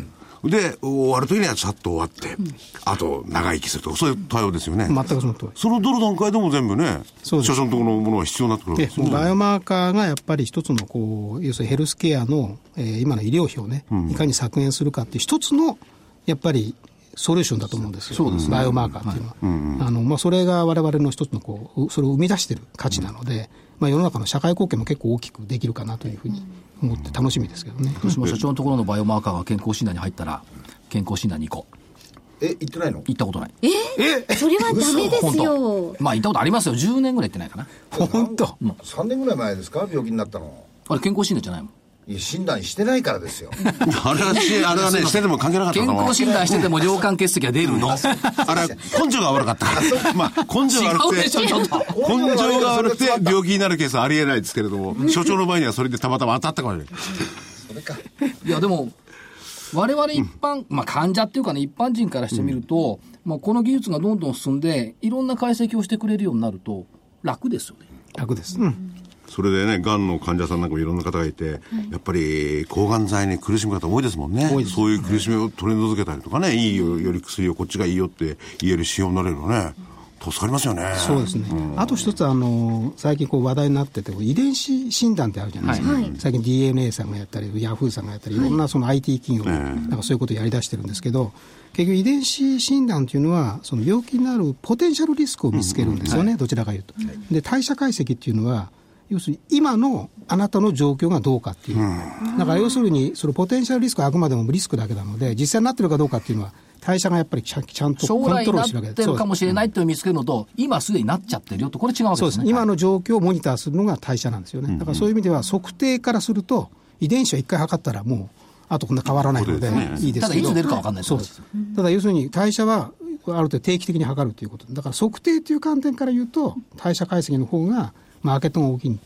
で、終わる時にはさっと終わって、あと長生きするとか、そういう対応ですよね。全くその通り。そのどの段階でも全部ね、そうです所長のところのものは必要になってくるわけで。バイオマーカーがやっぱり一つのこう要するにヘルスケアの、えー今の医療費をね、いかに削減するかっていう一つのやっぱりソリューションだと思うんですよ、バイオマーカーっていうのは。あのまあ、それが我々の一つのこう、それを生み出している価値なので、まあ、世の中の社会貢献も結構大きくできるかなというふうに思って楽しみですけどね。もしも社長のところのバイオマーカーが健康診断に入ったら、健康診断に行こう。え行ってないの？行ったことない。それはダメですよ。まあ行ったことありますよ。10年ぐらい行ってないかな。本当？3年ぐらい前ですか？病気になったのあれ健康診断じゃないもん。いや診断してないからですよ [LAUGHS] あれはし、あれはね、してでも関係なかった健かな。康診断してても尿管結石が出るの？あれ、根性が悪かったから。まあ、根性が悪くて。根性が悪くて病気になるケースはありえないですけれども、所長の場合にはそれでたまたま当たったかもしれない。それかいや、でも、我々一般、まあ患者っていうかね、一般人からしてみると、まあこの技術がどんどん進んで、いろんな解析をしてくれるようになると、楽ですよね。楽です。うんそれでね、がんの患者さんなんかもいろんな方がいて、やっぱり抗がん剤に苦しむ方多いですもんね。そういう苦しみを取り除けたりとかね、い。いよより薬をこっちがいいよって言える仕様になれるのね、助かりますよね。そうですね、あと一つあの、最近こう話題になってて、遺伝子診断ってあるじゃないですか、最近 DNA さんがやったり、ヤフーさんがやったり、い。ろんなその IT 企業がなんかそういうことをやりだしてるんですけど、結局、遺伝子診断というのは、その病気になるポテンシャルリスクを見つけるんですよね、どちらかというと。で、代謝解析っていうのは、要するに今のあなたの状況がどうかっていう、だから要するに、そのポテンシャルリスクはあくまでもリスクだけなので、実際になってるかどうかっていうのは、代謝がやっぱりちゃんちゃんとコン将来トロールしてるわけです。るかもしれないっていうのを見つけるのと、今すでになっちゃってるよと、これ違うわけでね。そう。ですす今の状況をモニターするのが代謝なんですよね、だからそういう意味では、測定からすると、遺伝子は一回測ったら、もう、あとこんな変わらないので、いいですけど、ただいつ出るか分かんないそうです、ただ要するに代謝は、ある程度定期的に測るということ、だから測定という観点から言うと、代謝解析の方がマーケットが大きい。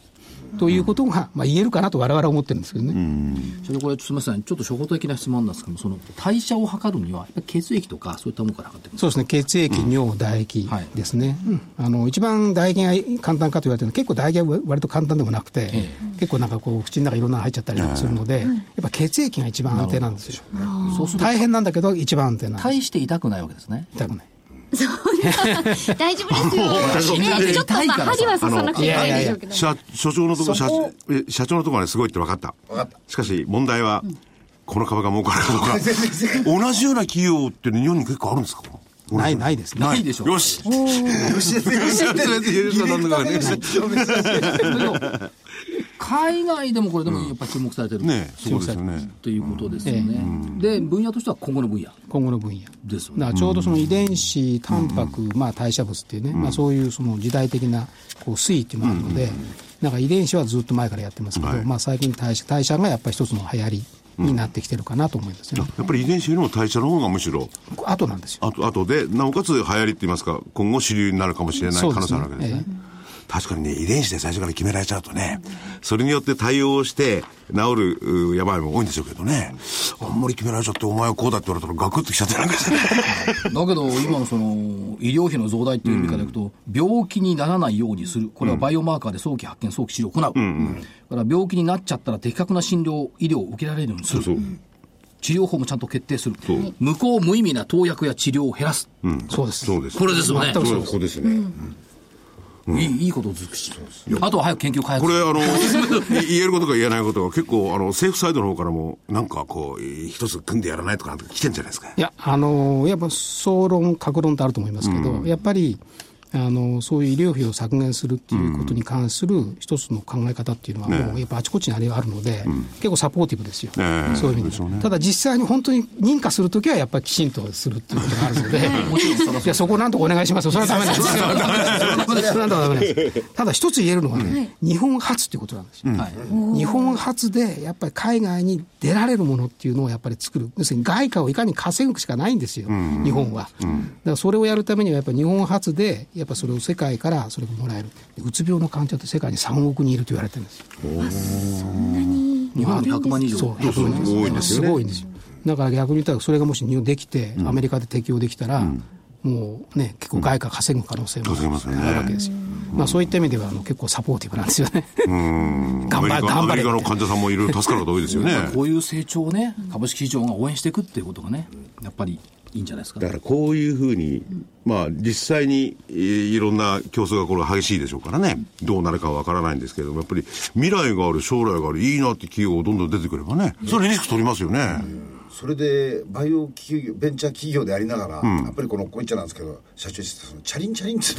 ということが、まあ、言えるかなと我々は思ってるんですけどね。それこれ、すみません、ちょっと初歩的な質問なんですけども、その代謝を測るには、血液とか、そういったものから測ってるんですか？そうですね、血液、尿、唾液ですね、うんあの一番唾液が簡単かと言われてるのは、結構唾液は割と簡単でもなくて、え結構なんかこう、口の中いろんなの入っちゃったりするので、やっぱ血液が一番安定なんですよ。そうすると、大変なんだけど、一番安定なんです。大して痛くないわけですね。痛くない。[LAUGHS] 大丈夫ですよ。ねちょっとまあ針は刺さなくていいんでしょうけど。社所長のところ社え社長のところはねすごいって分かった。分かった。しかし問題は、この株が儲かるかどうか。同じような企業って日本に結構あるんですか？ない、ないですね。ない。でしょ。よし。[LAUGHS] よし。[LAUGHS] よ。しよ。しなんだかね海外でもこれでもやっぱり注目されてる、ねそうですよね。ということですよね。で、分野としては今後の分野。今後の分野。ですよね。だからちょうどその遺伝子、タンパク、まあ、代謝物っていうね、まあ、そういうその時代的なこう推移っていうのがあるので、なんか遺伝子はずっと前からやってますけど、はい。まあ、最近代謝、代謝がやっぱり一つの流行りになってきてるかなと思いますよね。やっぱり遺伝子よりも代謝の方がむしろ。あとなんですよ。あと後でなおかつ流行りって言いますか今後主流になるかもしれない可能性あるわけですね確かにね遺伝子で最初から決められちゃうとねそれによって対応して治るう病も多いんでしょうけどね。あんまり決められちゃってお前はこうだって言われたらガクッときちゃってなんかしてねだけど、今のその医療費の増大っていう意味からいくと、病気にならないようにする、これはバイオマーカーで早期発見、早期治療を行う、だから病気になっちゃったら的確な診療、医療を受けられるようにする、そう。治療法もちゃんと決定する。そう、無効無意味な投薬や治療を減らす、そうです。そうです。これですよね、これここですね、いいいいことを尽くし、あとは早く研究開発。これあの [LAUGHS] い言えることか言えないことが結構あの政府サイドの方からもなんかこう一つ組んでやらないとかなんか来てんじゃないですか。いや、あのやっぱ総論、格論ってあると思いますけど、やっぱりあのそういう医療費を削減するっていうことに関する一つの考え方っていうのは、もうやっぱあちこちにあれがあるので、結構サポーティブですよ、ええ。そういう意味で、ただ実際に本当に認可するときは、やっぱりきちんとするっていうことがあるので、[LAUGHS] いやそこなんとかお願いしますよ、それはだめなんですよ、[LAUGHS] それはなんとかダメなんですただ一つ言えるのはね、日本初っていうことなんですよ。はい。日本初でやっぱり海外に出られるものっていうのをやっぱり作る、要するに外貨をいかに稼ぐしかないんですよ、日本は。だからそれをやるためには、やっぱり日本初で、やっぱそれを世界からそれがもらえる、でうつ病の患者って世界に3億人いると言われてるんですよ。日本で100万人以上？そう、100万人多いんですよねすごいんですよ。だから逆に言ったら、それがもし日本できて、アメリカで適用できたら、もうね、結構外貨稼ぐ可能性もあるわけですよ。まあ、そういった意味ではあの結構サポーティブなんですよね。頑張れ、頑張れ。アメリカの患者さんもいろいろ助かること多いですよね。[LAUGHS] こういう成長をね、株式市場が応援していくっていうことがね、やっぱりいいんじゃないですか？だからこういうふうに、まあ実際に、いろんな競争がこれ激しいでしょうからね、どうなるかわからないんですけれども、やっぱり未来がある、将来がある、いいなって企業がどんどん出てくればね、それリスク取りますよね。それでバイオ企業ベンチャー企業でありながら、うん、やっぱりこのこいっちゃなんですけど社長室チャリンチャリンって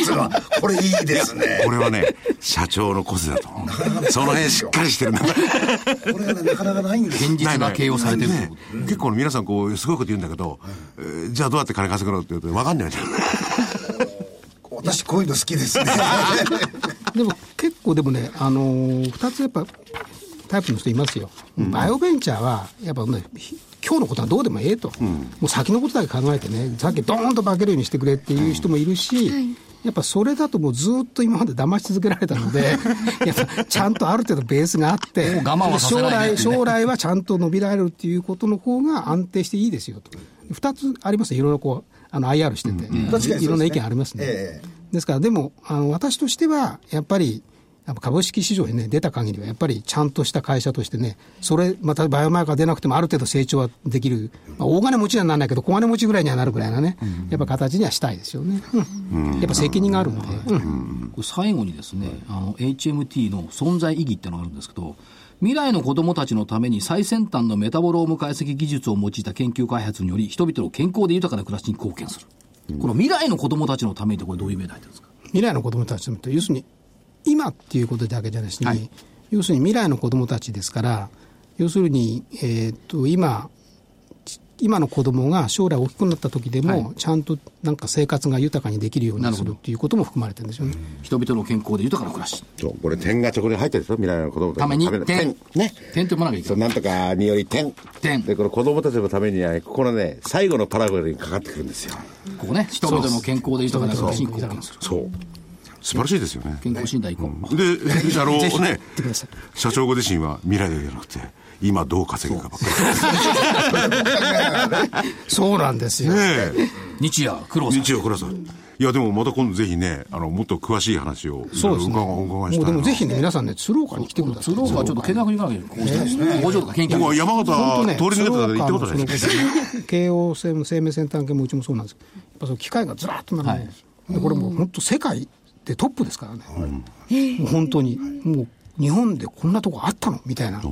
いうのは [LAUGHS] これいいですね。これはね社長の個性だと思う。その辺しっかりしてるんだこれがねなかなかないんです現実な経営をされてる、ねうん、結構皆さんこうすごいこと言うんだけど、うん、えー、じゃあどうやって金稼ぐのって言うと分かんないじゃん私こういうの好きですね。[LAUGHS] でも結構でもねあのー、2つやっぱタイプの人いますよ、うん、バイオベンチャーは、やっぱね、今日のことはどうでもええと、うん、もう先のことだけ考えてね、さっきどーんと化けるようにしてくれっていう人もいるし、はい。やっぱそれだともうずっと今まで騙し続けられたので、[LAUGHS] やっぱちゃんとある程度ベースがあって、将来、将来はちゃんと伸びられるっていうことの方が安定していいですよと。二つありますいろいろこう、あの IR してて、うん、いろんな意見ありますね。えー、ですから、でも、あの私としては、やっぱり、やっぱ株式市場に、ね、出た限りは、やっぱりちゃんとした会社としてね、それ、またバイオマーカー出なくても、ある程度成長はできる、まあ、大金持ちにはならないけど、小金持ちぐらいにはなるぐらいなね、やっぱ形にはしたいですよね、うん、やっぱ責任があるんで、うん、最後にですね、あの HMT の存在意義っていうのがあるんですけど、未来の子どもたちのために最先端のメタボローム解析技術を用いた研究開発により、人々の健康で豊かな暮らしに貢献する。この未来の子どもたちのためにって、これ、どういう意味で入ってるんですか？未来の子どもたちの要するに今っていうことだけじゃなしに、はい、要するに未来の子どもたちですから、要するに、えー、っと今、今の子供が将来大きくなった時でも、ちゃんとなんか生活が豊かにできるようにするっていうことも含まれてるんですよね。人々の健康で豊かな暮らし。そう、これ点がチョコで入ってるでしょ？未来の子供たちために点。ね。点ってもなきゃいけない。なんとかにより点。点。で、この子供たちのためには、ここのね、最後のパラグラにかかってくるんですよ。ここね、人々の健康で豊かな暮らしに貢献する。そう。素晴らしいですよね。健康診断行こう。で、あの [LAUGHS] ね、社長ご自身は未来でじゃなくて、今どう稼ぐかばっかり。[LAUGHS] そうなんですよ。ね日夜苦労さ日夜苦労さいや、でもまた今度ぜひね、あの、もっと詳しい話を、そうですね。お伺いしたい。でもぜひね、皆さんね、鶴岡に来てください。鶴岡はちょっと見学に行かなきゃいけないですね。工場とか研究。僕は山形、通り抜けたら行ったことないです。慶応生命先端系もうちもそうなんですけど、やっぱその機械がずらっと並んでるんでこれもう本当世界でトップですからね。もう本当に。もう日本でこんなとこあったのみたいな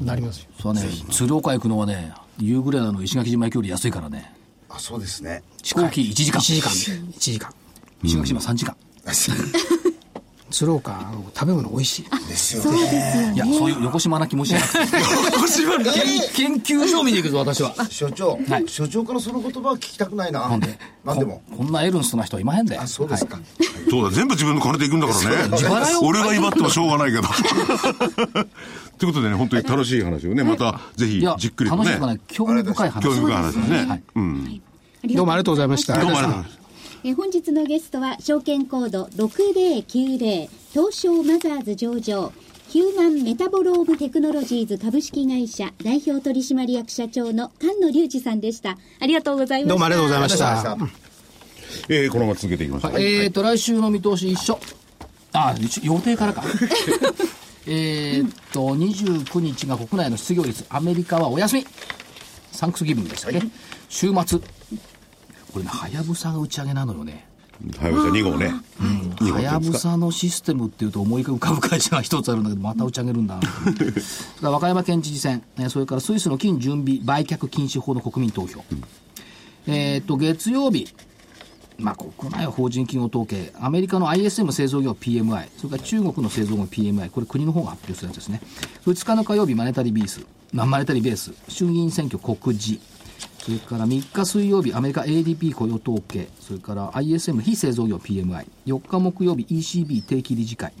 なりますよ。そうね、鶴岡行くのはね、夕暮れなの石垣島行きより安いからね。あ、そうですね。飛行機1時間。1時間。1時間。石垣島3時間。鶴岡食べ物美味しいですよね。いや、そういう横島な気持ちじゃなくて。[LAUGHS] 横島研究所見に行くぞ、私は。所長、はい、所長からその言葉は聞きたくないな。なんで？なんでもこ。んなエルンストな人はいまへんで。あ、そうですか。はい、そうだ、全部自分の金で行くんだからね。自腹俺が威張ってもしょうがないけど。ということでね、本当に楽しい話をね、またぜひじっくりとね。楽しいね、興味深い話。興味深い話ですね。はい、うん。どうもありがとうございました。どうもありがとうございました。え本日のゲストは証券コード6090東証マザーズ上場ヒューマンメタボロームテクノロジーズ株式会社代表取締役社長の菅野隆二さんでした。ありがとうございました。どうもありがとうございました。えー、このまま続けていきましょう。えーと、来週の見通し一緒。あ、予定からか。[LAUGHS] えっと、29日が国内の失業率、アメリカはお休み。サンクスギビングでしたっけ、はい、週末、これね、はやぶさが打ち上げなのよね。はやぶさ2号ね。はやぶさのシステムっていうと思い浮かぶ会社が一つあるんだけど、また打ち上げるんだ。[LAUGHS] 和歌山県知事選、それからスイスの金準備売却禁止法の国民投票。うん、えっと、月曜日、まあ、国内法人企業統計、アメリカの ISM 製造業 PMI、それから中国の製造業 PMI、これ国の方が発表するやつですね。2日の火曜日、マネタリービース、マネタリーベース、衆議院選挙告示、それから3日水曜日、アメリカ ADP 雇用統計、それから ISM 非製造業 PMI、4日木曜日 ECB 定期理事会、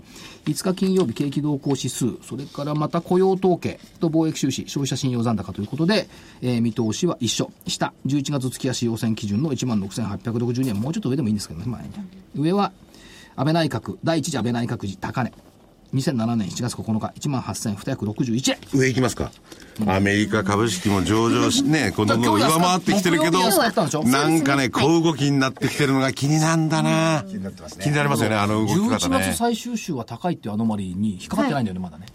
5日金曜日景気動向指数、それからまた雇用統計と貿易収支、消費者信用残高ということで、えー、見通しは一緒。下、11月月足要請基準の16,862円、もうちょっと上でもいいんですけどね、前に。上は安倍内閣、第一次安倍内閣時高値。2007年7月9日、18,261円。上行きますか。アメリカ株式も上場し、ね、[LAUGHS] この上回ってきてるけど、なんかね、小動きになってきてるのが気になんだな、気になってますね。気になりますよね、あの動き方ね。11月最終週は高いっていうアノマリーに引っかかってないんだよね、まだね。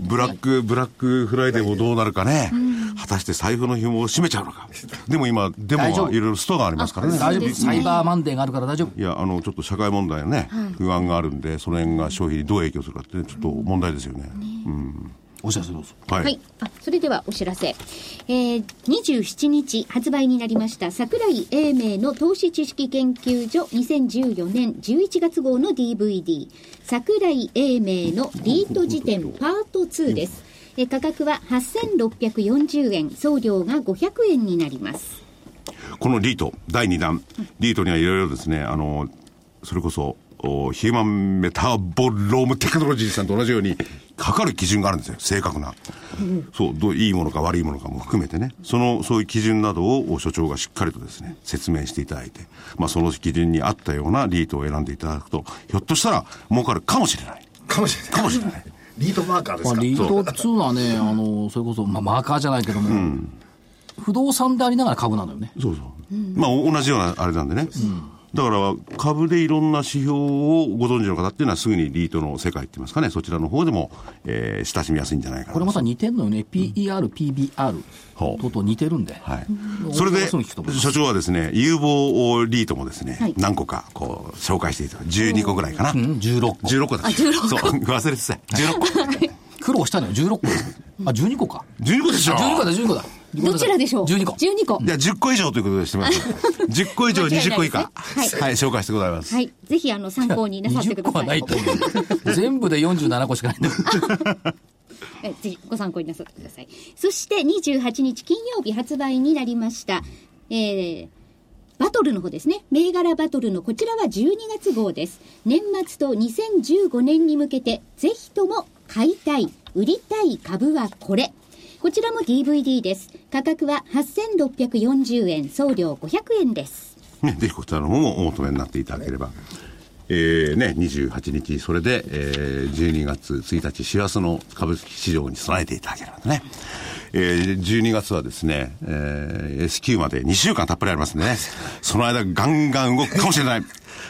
ブラック、ブラックフライデーもどうなるかね。果たして財布の紐を締めちゃうのか。でも今、でもいろいろストがありますからね。大丈夫。サイバーマンデーがあるから大丈夫。いや、あの、ちょっと社会問題のね、不安があるんで、その辺が消費にどう影響するかって、ちょっと問題ですよね。うんお知らせどうぞ。はい。はい、あ、それではお知らせ。えー、27日発売になりました、桜井英明の投資知識研究所2014年11月号の DVD、桜井英明のリート辞典パート2です。え価格は8640円、送料が500円になります。このリート、第2弾、リートにはいろいろですね、あの、それこそ、ヒューマンメタボロームテクノロジーさんと同じように、かかる基準があるんですよ、正確な。そう、どういいものか悪いものかも含めてね、その、そういう基準などを所長がしっかりとですね、説明していただいて、まあその基準に合ったようなリートを選んでいただくと、ひょっとしたら儲かるかもしれない。かもしれない。かもしれない。リートマーカーですか、まあ、リート2はね、あの、それこそ、まあ、マーカーじゃないけども、うん、不動産でありながら株なのよね。そうそう。うん、まあ、同じようなあれなんでね。うんだから株でいろんな指標をご存知の方っていうのはすぐにリートの世界って言いますかね、そちらの方でも、えー、親しみやすいんじゃないかな。これまた似てるのよね。PER、PBR とと似てるんで。はい。それで、所長はですね、有望リートもですね、はい、何個かこう紹介していただ12個ぐらいかな。うん、16個。16個だ。あ、16個。そう、忘れてた。16個。[LAUGHS] 苦労したのよ、16個。あ、12個か。12個でしょ ?12 個だ、12個だ。どちらでしょう ?12 個。12個。じゃあ10個以上ということでしてます。[LAUGHS] 10個以上20個以下。はい、はい、紹介してございます。はい。ぜひ、あの、参考になさってください。20個はないと思う。[LAUGHS] 全部で47個しかない [LAUGHS] んだぜひご参考になさってください。そして28日金曜日発売になりました。えー、バトルの方ですね。銘柄バトルのこちらは12月号です。年末と2015年に向けて、ぜひとも買いたい、売りたい株はこれ。こちらも DVD です。価格は8640円、送料500円です。ね、ぜひこちらの方もお求めになっていただければ。えーね、28日、それで、えー、12月1日、師走の株式市場に備えていただければね。えー、12月はですね、えー、S q まで2週間たっぷりありますんでね、その間ガンガン動くかもしれない。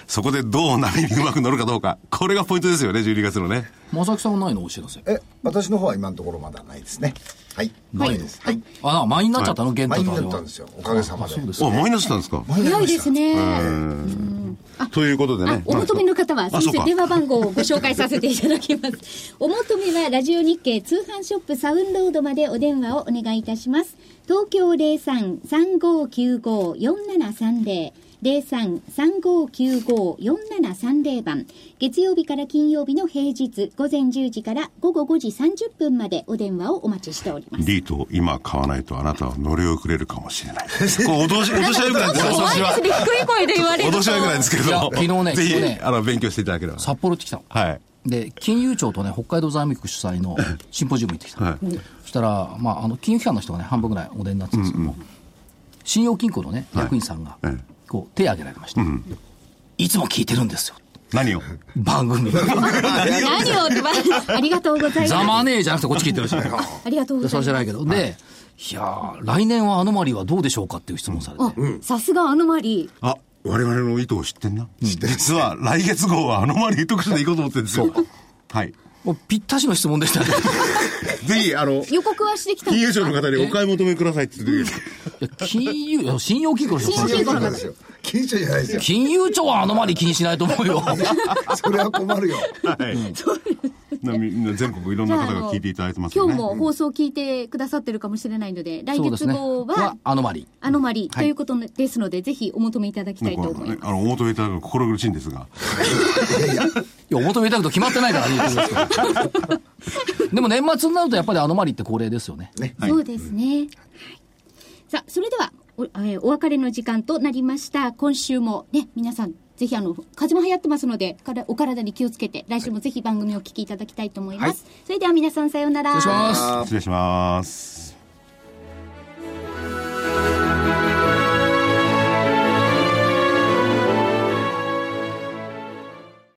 そこでどう波にうまく乗るかどうか。これがポイントですよね、12月のね。正木さんはないの？お知らせ。え、私の方は今のところまだないですね。はい。ないです。はい。あ、な、満員になっちゃったの、現満員になったんですよ。おかげさまで。そうですあ、満員になってたんですか早いですね。ということでね。お求めの方は、先生、電話番号をご紹介させていただきます。[LAUGHS] お求めは、ラジオ日経通販ショップサウンロードまでお電話をお願いいたします。東京03-3595-4730。03-3595-4730番。月曜日から金曜日の平日午前10時から午後5時30分までお電話をお待ちしております。リートを今買わないとあなたは乗り遅れるかもしれない。[LAUGHS] これ脅し、脅し合いぐらいですよ、脅しは。びっくり声で言われる。脅し合いぐらいですけれども。昨日ね、ぜひ、ね、あの、勉強していただければ。札幌って来たの。はい。で、金融庁とね、北海道財務局主催のシンポジウム行ってきた。はい、そしたら、まあ、あの、金融機関の人がね、半分ぐらいお出になってたんですけども、うんうん、信用金庫のね、役員さんが、はいこう手を挙げられました、うん、いつも聞いてるんですよ。何を？番組。何をありがとうございます。ザマネーじゃなくてこっち聞いてるし。ありがとうございます。そうじゃないけど、でいや来年はアノマリーはどうでしょうかっていう質問されて。さすがアノマリ。ーあ我々の意図を知ってんな、うん、実は来月号はアノマリー特集でいこうと思ってるんですよ。はい。もうぴったしの質問でしたね。ぜひ、あの、予告はしてきた金融庁の方にお買い求めくださいって言って金融、信用金庫の人信用金庫なんですよ。金融庁じゃないですよ。金融庁はあのまり気にしないと思うよ。[LAUGHS] それは困るよ。はい。みんな全国いろんな方が聞いていただいてます、ね、今日も放送聞いてくださってるかもしれないので、来月号は、アノマリ。アノマリということですので、ぜひお求めいただきたいと思います。あの、お求めいただくの心苦しいんですが。[LAUGHS] いや、お求めいただくと決まってないからね、でも年末になるとやっぱりアノマリって恒例ですよね。ねそうですね。さあ、それではお,、えー、お別れの時間となりました。今週もね、皆さん、ぜひあの、風も流行ってますので、からお体に気をつけて、来週もぜひ番組をお聞きいただきたいと思います。はい、それでは皆さんさようなら。失礼します。失礼します。